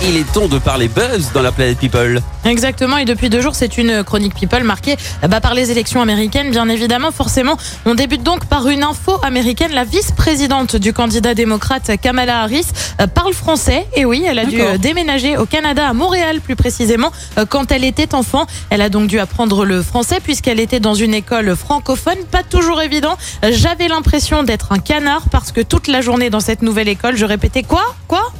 Il est temps de parler buzz dans la planète People. Exactement, et depuis deux jours, c'est une chronique People marquée bah, par les élections américaines, bien évidemment. Forcément, on débute donc par une info américaine. La vice-présidente du candidat démocrate Kamala Harris euh, parle français. Et oui, elle a dû déménager au Canada, à Montréal plus précisément, euh, quand elle était enfant. Elle a donc dû apprendre le français puisqu'elle était dans une école francophone. Pas toujours évident. J'avais l'impression d'être un canard parce que toute la journée dans cette nouvelle école, je répétais Quoi? Quoi?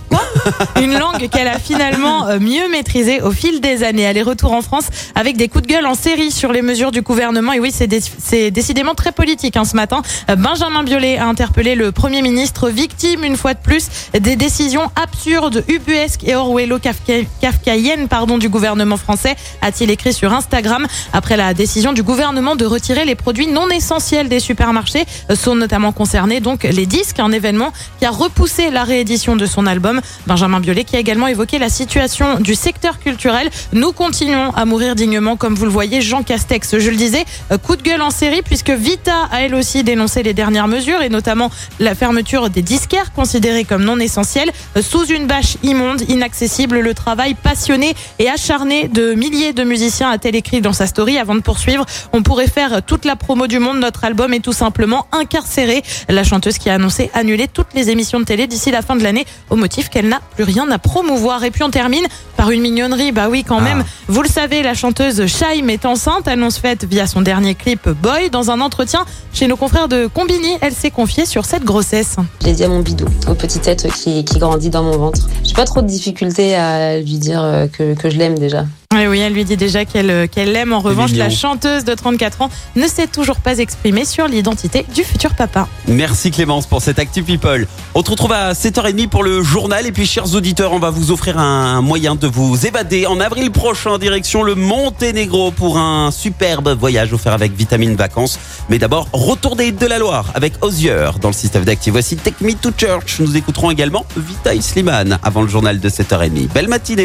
Une langue qu'elle a finalement euh, mieux maîtrisée au fil des années. Elle est retour en France avec des coups de gueule en série sur les mesures du gouvernement. Et oui, c'est dé- décidément très politique hein, ce matin. Euh, Benjamin Biolay a interpellé le Premier ministre, victime une fois de plus des décisions absurdes, ubuesques et orwello-kafkaïennes du gouvernement français, a-t-il écrit sur Instagram. Après la décision du gouvernement de retirer les produits non essentiels des supermarchés, euh, sont notamment concernés donc les disques, un événement qui a repoussé la réédition de son album. Benjamin Biolay qui a également évoqué la situation du secteur culturel. Nous continuons à mourir dignement, comme vous le voyez, Jean Castex. Je le disais, euh, coup de gueule en série puisque Vita a elle aussi dénoncé les dernières mesures et notamment la fermeture des disquaires considérés comme non essentiels euh, sous une bâche immonde, inaccessible. Le travail passionné et acharné de milliers de musiciens a-t-elle écrit dans sa story. Avant de poursuivre, on pourrait faire toute la promo du monde. Notre album est tout simplement incarcéré. La chanteuse qui a annoncé annuler toutes les émissions de télé d'ici la fin de l'année au motif qu'elle n'a plus rien à promouvoir. Et puis on termine par une mignonnerie. Bah oui, quand même. Vous le savez, la chanteuse Shaim est enceinte. Annonce faite via son dernier clip Boy. Dans un entretien chez nos confrères de Combini, elle s'est confiée sur cette grossesse. J'ai dit à mon bidou, au petit être qui, qui grandit dans mon ventre. J'ai pas trop de difficulté à lui dire euh, que, que je l'aime déjà. Oui, oui, elle lui dit déjà qu'elle euh, qu'elle l'aime. En revanche, mignon. la chanteuse de 34 ans ne s'est toujours pas exprimée sur l'identité du futur papa. Merci Clémence pour cette Actu People. On se retrouve à 7h30 pour le journal. Et puis, chers auditeurs, on va vous offrir un moyen de vous évader en avril prochain, direction le Monténégro pour un superbe voyage offert avec Vitamine Vacances. Mais d'abord, retour des de la Loire avec Osier dans le système d'actifs. Voici Take Me to Church. Nous écouterons également Vita Slimane avant le journal de 7h30. Belle matinée.